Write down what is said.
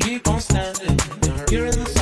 keep on standing. You're in the